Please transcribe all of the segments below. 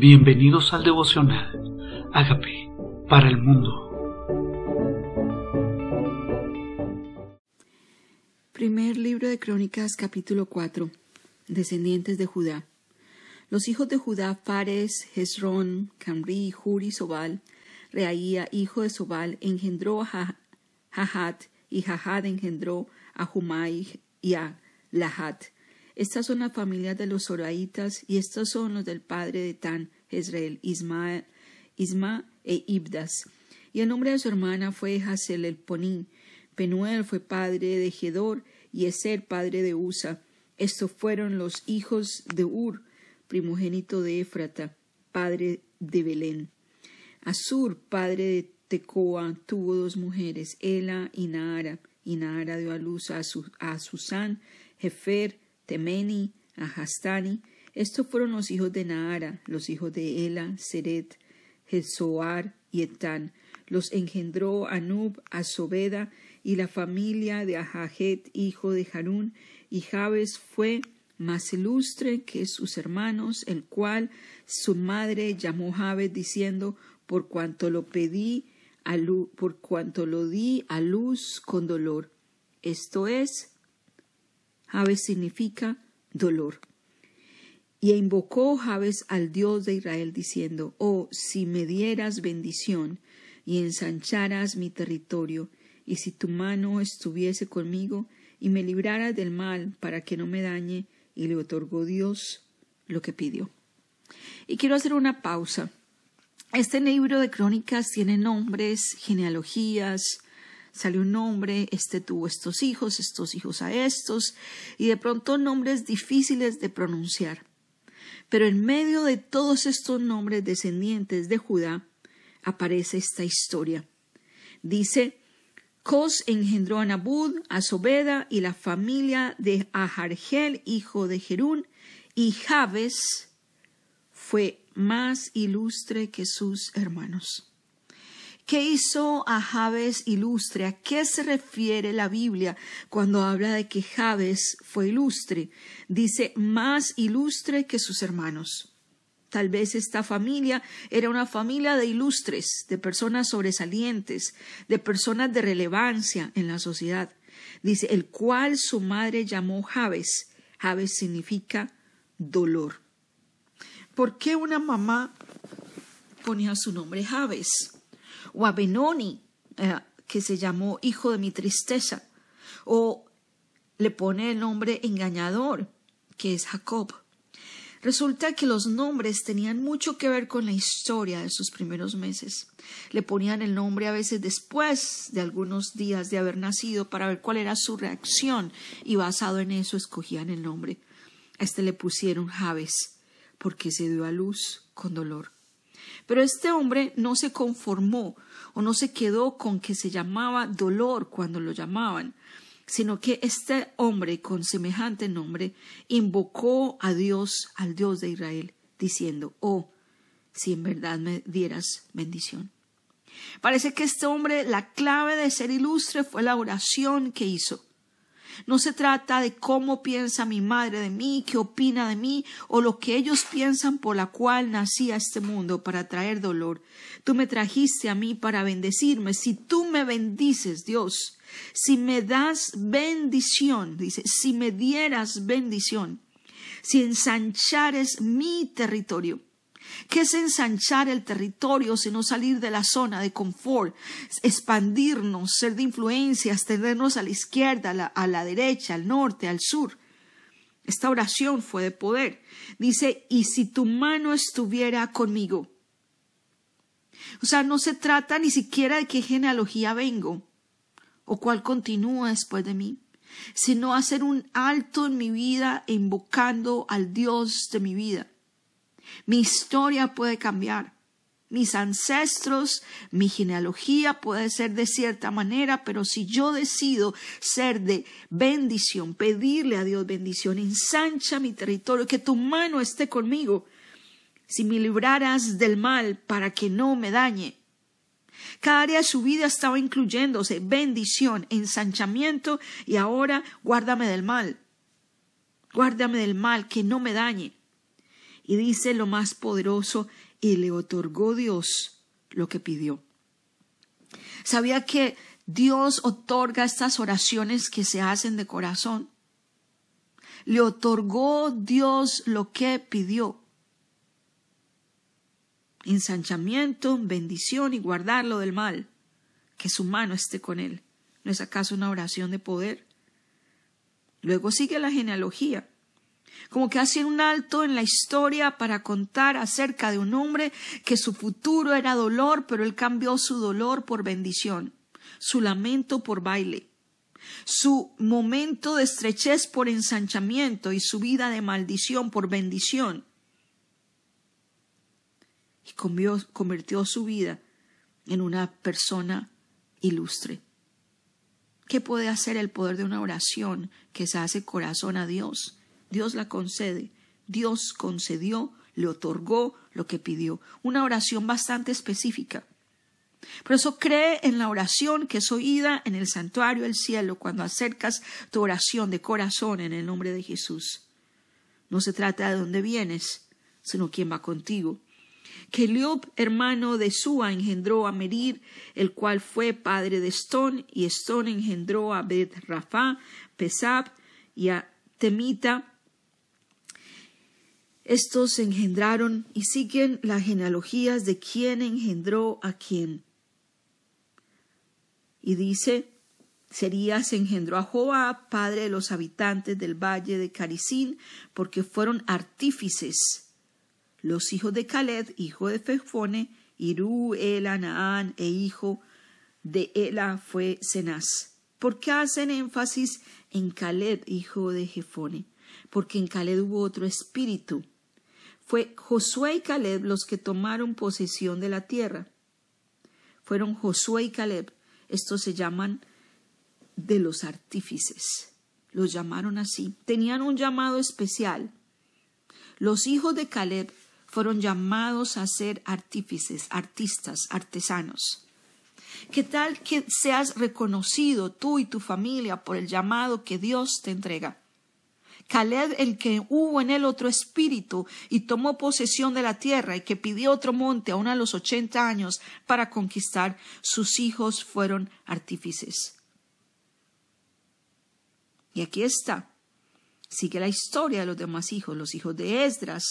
Bienvenidos al devocional. Hágame para el mundo. Primer libro de Crónicas, capítulo 4. Descendientes de Judá. Los hijos de Judá, Fares, Hezrón, Camri, Juri, Sobal. Reaía, hijo de Sobal, engendró a Jahat, y Jahat engendró a Humai y a Lahat. Estas son las familias de los Zoraitas y estos son los del padre de Tan, Jezreel, Isma, e Ibdas. Y el nombre de su hermana fue Hasel el Ponín. Penuel fue padre de Gedor y Eser padre de Usa. Estos fueron los hijos de Ur, primogénito de Éfrata, padre de Belén. Asur, padre de Tecoa, tuvo dos mujeres, Ela y Naara, y Naara dio a luz a, a Susán, Jefer, Temeni, Ahastani. Estos fueron los hijos de Naara, los hijos de Ela, Seret, Jezoar y Etán. Los engendró Anub, Asobeda y la familia de Ahajet, hijo de Harún, y Jabes fue más ilustre que sus hermanos, el cual su madre llamó Jabes diciendo, por cuanto lo pedí, a luz, por cuanto lo di a luz con dolor. Esto es, Jabes significa dolor. Y invocó Jabes al Dios de Israel diciendo, Oh, si me dieras bendición y ensancharas mi territorio, y si tu mano estuviese conmigo y me libraras del mal para que no me dañe, y le otorgó Dios lo que pidió. Y quiero hacer una pausa. Este libro de crónicas tiene nombres, genealogías, salió un nombre, este tuvo estos hijos, estos hijos a estos, y de pronto nombres difíciles de pronunciar. Pero en medio de todos estos nombres descendientes de Judá aparece esta historia. Dice, Cos engendró a Nabud, a Sobeda y la familia de Ahargel, hijo de Jerún, y Jabes fue más ilustre que sus hermanos. ¿Qué hizo a Jabes ilustre? ¿A qué se refiere la Biblia cuando habla de que Jabes fue ilustre? Dice más ilustre que sus hermanos. Tal vez esta familia era una familia de ilustres, de personas sobresalientes, de personas de relevancia en la sociedad. Dice, el cual su madre llamó Jabes. Jabes significa dolor. ¿Por qué una mamá ponía su nombre Jabes? O a Benoni, eh, que se llamó Hijo de mi tristeza, o le pone el nombre engañador, que es Jacob. Resulta que los nombres tenían mucho que ver con la historia de sus primeros meses. Le ponían el nombre a veces después de algunos días de haber nacido para ver cuál era su reacción y basado en eso escogían el nombre. A este le pusieron Jabes porque se dio a luz con dolor. Pero este hombre no se conformó o no se quedó con que se llamaba dolor cuando lo llamaban, sino que este hombre con semejante nombre invocó a Dios, al Dios de Israel, diciendo, oh, si en verdad me dieras bendición. Parece que este hombre, la clave de ser ilustre fue la oración que hizo. No se trata de cómo piensa mi madre de mí, qué opina de mí o lo que ellos piensan por la cual nací a este mundo para traer dolor. Tú me trajiste a mí para bendecirme. Si tú me bendices, Dios, si me das bendición, dice, si me dieras bendición, si ensanchares mi territorio, ¿Qué es ensanchar el territorio, sino salir de la zona de confort, expandirnos, ser de influencia, extendernos a la izquierda, a la, a la derecha, al norte, al sur? Esta oración fue de poder. Dice, y si tu mano estuviera conmigo. O sea, no se trata ni siquiera de qué genealogía vengo o cuál continúa después de mí, sino hacer un alto en mi vida invocando al Dios de mi vida mi historia puede cambiar. Mis ancestros, mi genealogía puede ser de cierta manera, pero si yo decido ser de bendición, pedirle a Dios bendición, ensancha mi territorio, que tu mano esté conmigo, si me libraras del mal para que no me dañe. Cada área de su vida estaba incluyéndose bendición, ensanchamiento y ahora guárdame del mal. Guárdame del mal, que no me dañe. Y dice lo más poderoso, y le otorgó Dios lo que pidió. ¿Sabía que Dios otorga estas oraciones que se hacen de corazón? Le otorgó Dios lo que pidió. Ensanchamiento, bendición y guardarlo del mal. Que su mano esté con él. ¿No es acaso una oración de poder? Luego sigue la genealogía como que hace un alto en la historia para contar acerca de un hombre que su futuro era dolor, pero él cambió su dolor por bendición, su lamento por baile, su momento de estrechez por ensanchamiento y su vida de maldición por bendición. Y convirtió su vida en una persona ilustre. ¿Qué puede hacer el poder de una oración que se hace corazón a Dios? Dios la concede. Dios concedió, le otorgó lo que pidió. Una oración bastante específica. Por eso cree en la oración que es oída en el santuario del cielo cuando acercas tu oración de corazón en el nombre de Jesús. No se trata de dónde vienes, sino quién va contigo. Que Liub, hermano de Sua, engendró a Merir, el cual fue padre de Estón, y Estón engendró a Bet Rafa, Pesab y a Temita, estos engendraron y siguen las genealogías de quién engendró a quién. Y dice, Serías engendró a Joab, padre de los habitantes del valle de Caricín, porque fueron artífices. Los hijos de Caled, hijo de Fefone, Irú, Ela, Naán e hijo de Ela fue Cenaz. ¿Por qué hacen énfasis en Caled, hijo de Jefone? Porque en Caled hubo otro espíritu, fue Josué y Caleb los que tomaron posesión de la tierra. Fueron Josué y Caleb. Estos se llaman de los artífices. Los llamaron así. Tenían un llamado especial. Los hijos de Caleb fueron llamados a ser artífices, artistas, artesanos. ¿Qué tal que seas reconocido tú y tu familia por el llamado que Dios te entrega? Caleb el que hubo en él otro espíritu y tomó posesión de la tierra y que pidió otro monte aún a los ochenta años para conquistar, sus hijos fueron artífices. Y aquí está. Sigue la historia de los demás hijos, los hijos de Esdras,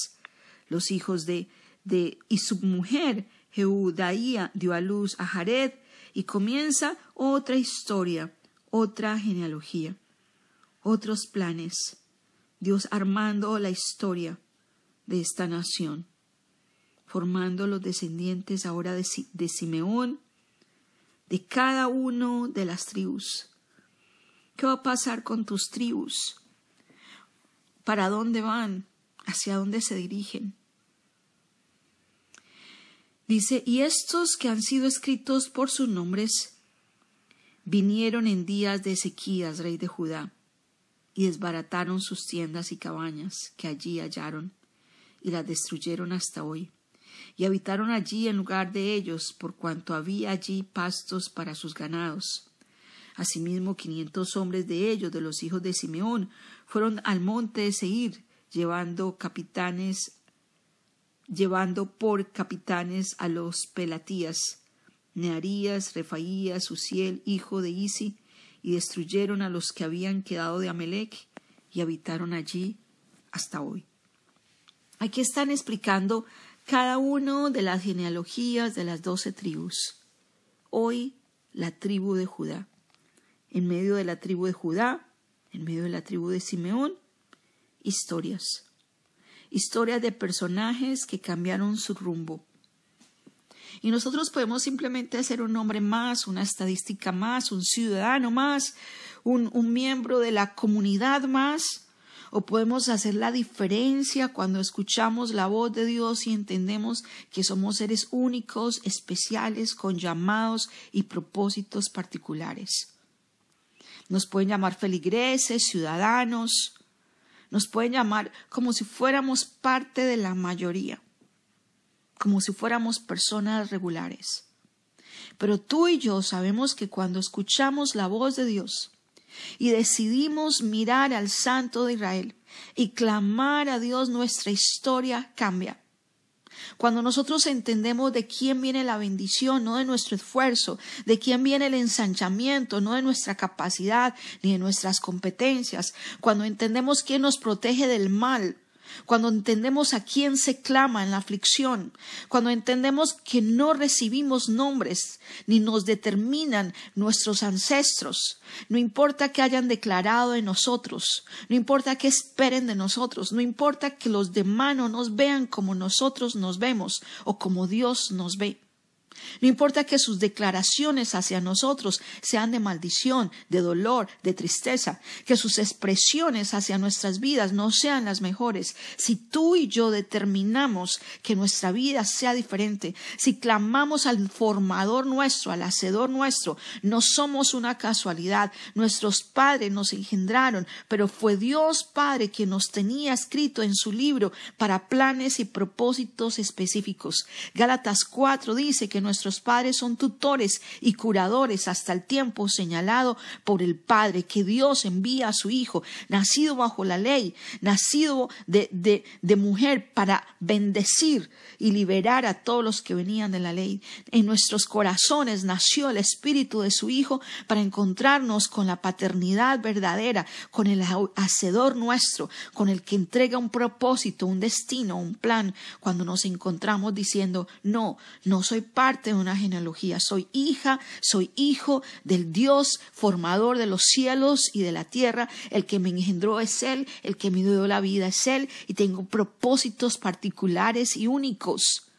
los hijos de, de y su mujer, Jehudaía, dio a luz a Jared, y comienza otra historia, otra genealogía, otros planes. Dios armando la historia de esta nación, formando los descendientes ahora de, Simeón, de cada uno de las tribus. ¿Qué va a pasar con tus tribus? ¿Para dónde van? ¿Hacia dónde se dirigen? Dice, y estos que han sido escritos por sus nombres vinieron en días de Ezequías, rey de Judá, y desbarataron sus tiendas y cabañas que allí hallaron, y las destruyeron hasta hoy. Y habitaron allí en lugar de ellos, por cuanto había allí pastos para sus ganados. Asimismo, quinientos hombres de ellos, de los hijos de Simeón, fueron al monte de Seir, llevando capitanes, llevando por capitanes a los Pelatías, Nearías, Refaías, Uziel, hijo de Isi, y destruyeron a los que habían quedado de Amelec y habitaron allí hasta hoy. Aquí están explicando cada uno de las genealogías de las doce tribus. Hoy la tribu de Judá. En medio de la tribu de Judá, en medio de la tribu de Simeón, historias. Historias de personajes que cambiaron su rumbo, y nosotros podemos simplemente ser un hombre más, una estadística más, un ciudadano más, un, un miembro de la comunidad más, o podemos hacer la diferencia cuando escuchamos la voz de Dios y entendemos que somos seres únicos, especiales, con llamados y propósitos particulares. Nos pueden llamar feligreses, ciudadanos, nos pueden llamar como si fuéramos parte de la mayoría como si fuéramos personas regulares. Pero tú y yo sabemos que cuando escuchamos la voz de Dios y decidimos mirar al Santo de Israel y clamar a Dios, nuestra historia cambia. Cuando nosotros entendemos de quién viene la bendición, no de nuestro esfuerzo, de quién viene el ensanchamiento, no de nuestra capacidad ni de nuestras competencias, cuando entendemos quién nos protege del mal, cuando entendemos a quién se clama en la aflicción, cuando entendemos que no recibimos nombres ni nos determinan nuestros ancestros, no importa que hayan declarado en nosotros, no importa que esperen de nosotros, no importa que los demás no nos vean como nosotros nos vemos o como Dios nos ve. No importa que sus declaraciones hacia nosotros sean de maldición, de dolor, de tristeza, que sus expresiones hacia nuestras vidas no sean las mejores. Si tú y yo determinamos que nuestra vida sea diferente, si clamamos al formador nuestro, al hacedor nuestro, no somos una casualidad. Nuestros padres nos engendraron, pero fue Dios Padre quien nos tenía escrito en su libro para planes y propósitos específicos. Gálatas 4 dice que nuestros padres son tutores y curadores hasta el tiempo señalado por el Padre, que Dios envía a su Hijo, nacido bajo la ley, nacido de, de, mujer, para bendecir y liberar a todos los que venían de la ley. En nuestros corazones nació el Espíritu de su Hijo para encontrarnos con la paternidad verdadera, con el hacedor nuestro, con el que entrega un propósito, un destino, un plan, cuando nos encontramos diciendo, no, no soy parte de una genealogía. Soy hija, soy hijo del Dios formador de los cielos y de la tierra. El que me engendró es Él, el que me dio la vida es Él y tengo propósitos particulares y únicos.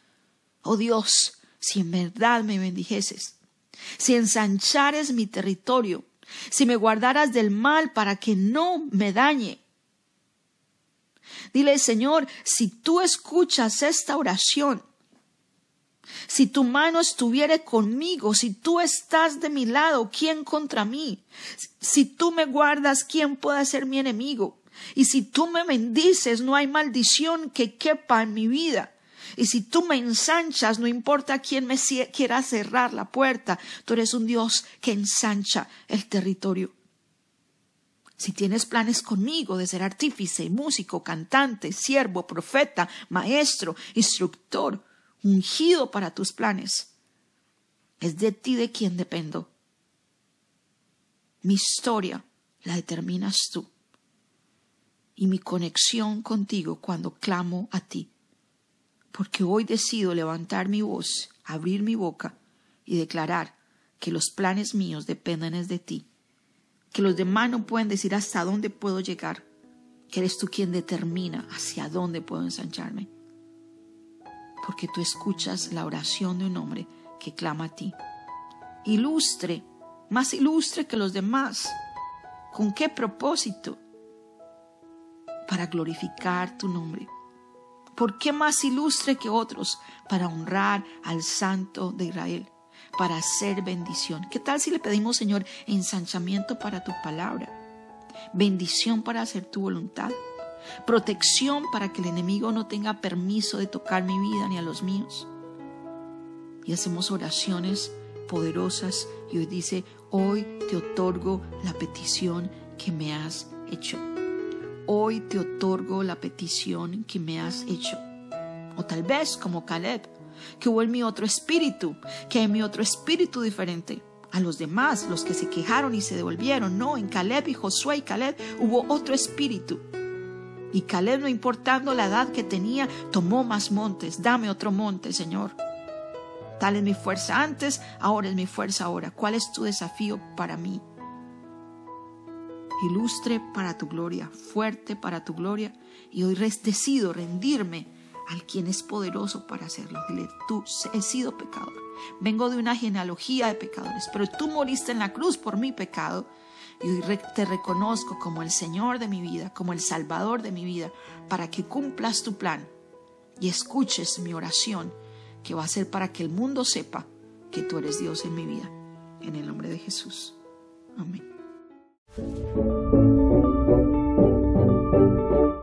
Oh Dios, si en verdad me bendijeses, si ensanchares mi territorio, si me guardaras del mal para que no me dañe. Dile, Señor, si tú escuchas esta oración, si tu mano estuviere conmigo, si tú estás de mi lado, ¿quién contra mí? Si tú me guardas, ¿quién puede ser mi enemigo? Y si tú me bendices, no hay maldición que quepa en mi vida. Y si tú me ensanchas, no importa quién me quiera cerrar la puerta, tú eres un Dios que ensancha el territorio. Si tienes planes conmigo de ser artífice, músico, cantante, siervo, profeta, maestro, instructor, ungido para tus planes. Es de ti de quien dependo. Mi historia la determinas tú y mi conexión contigo cuando clamo a ti. Porque hoy decido levantar mi voz, abrir mi boca y declarar que los planes míos dependen de ti, que los demás no pueden decir hasta dónde puedo llegar, que eres tú quien determina hacia dónde puedo ensancharme porque tú escuchas la oración de un hombre que clama a ti. Ilustre, más ilustre que los demás. ¿Con qué propósito? Para glorificar tu nombre. ¿Por qué más ilustre que otros? Para honrar al Santo de Israel, para hacer bendición. ¿Qué tal si le pedimos, Señor, ensanchamiento para tu palabra? Bendición para hacer tu voluntad protección para que el enemigo no tenga permiso de tocar mi vida ni a los míos. Y hacemos oraciones poderosas y hoy dice, hoy te otorgo la petición que me has hecho. Hoy te otorgo la petición que me has hecho. O tal vez como Caleb, que hubo en mi otro espíritu, que en mi otro espíritu diferente a los demás, los que se quejaron y se devolvieron. No, en Caleb y Josué y Caleb hubo otro espíritu y Caleb, no importando la edad que tenía, tomó más montes. Dame otro monte, Señor. Tal es mi fuerza antes, ahora es mi fuerza ahora. ¿Cuál es tu desafío para mí? Ilustre para tu gloria, fuerte para tu gloria. Y hoy decido rendirme al quien es poderoso para hacerlo. Dile, tú he sido pecador. Vengo de una genealogía de pecadores, pero tú moriste en la cruz por mi pecado y hoy te reconozco como el Señor de mi vida, como el Salvador de mi vida, para que cumplas tu plan y escuches mi oración, que va a ser para que el mundo sepa que tú eres Dios en mi vida. En el nombre de Jesús. Amén.